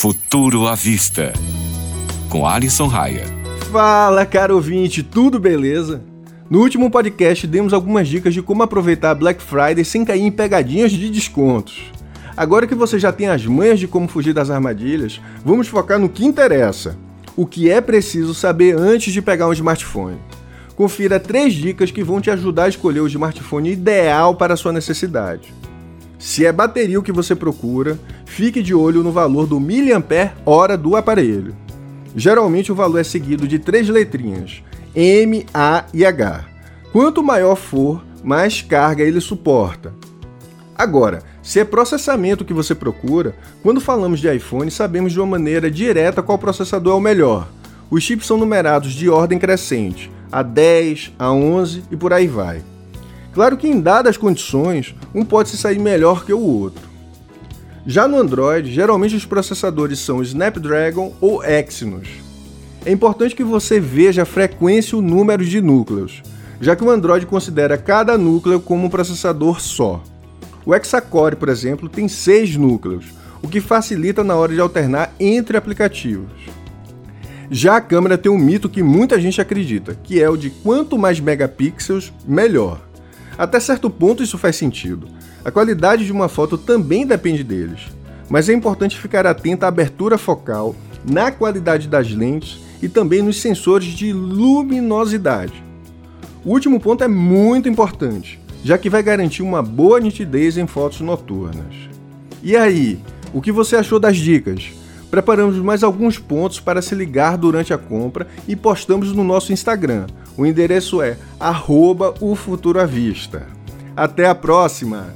Futuro à Vista, com Alisson Raia. Fala, caro ouvinte, tudo beleza? No último podcast demos algumas dicas de como aproveitar a Black Friday sem cair em pegadinhas de descontos. Agora que você já tem as manhas de como fugir das armadilhas, vamos focar no que interessa: o que é preciso saber antes de pegar um smartphone. Confira três dicas que vão te ajudar a escolher o smartphone ideal para a sua necessidade. Se é bateria o que você procura, fique de olho no valor do miliampere hora do aparelho. Geralmente o valor é seguido de três letrinhas, M, A e H. Quanto maior for, mais carga ele suporta. Agora, se é processamento que você procura, quando falamos de iPhone, sabemos de uma maneira direta qual processador é o melhor. Os chips são numerados de ordem crescente, a 10, a 11 e por aí vai. Claro que em dadas condições, um pode se sair melhor que o outro. Já no Android, geralmente os processadores são Snapdragon ou Exynos. É importante que você veja a frequência e o número de núcleos, já que o Android considera cada núcleo como um processador só. O Hexacore, por exemplo, tem seis núcleos, o que facilita na hora de alternar entre aplicativos. Já a câmera tem um mito que muita gente acredita, que é o de quanto mais megapixels, melhor. Até certo ponto isso faz sentido. A qualidade de uma foto também depende deles. Mas é importante ficar atento à abertura focal, na qualidade das lentes e também nos sensores de luminosidade. O último ponto é muito importante, já que vai garantir uma boa nitidez em fotos noturnas. E aí, o que você achou das dicas? Preparamos mais alguns pontos para se ligar durante a compra e postamos no nosso Instagram. O endereço é arroba o Futuro à Vista. Até a próxima!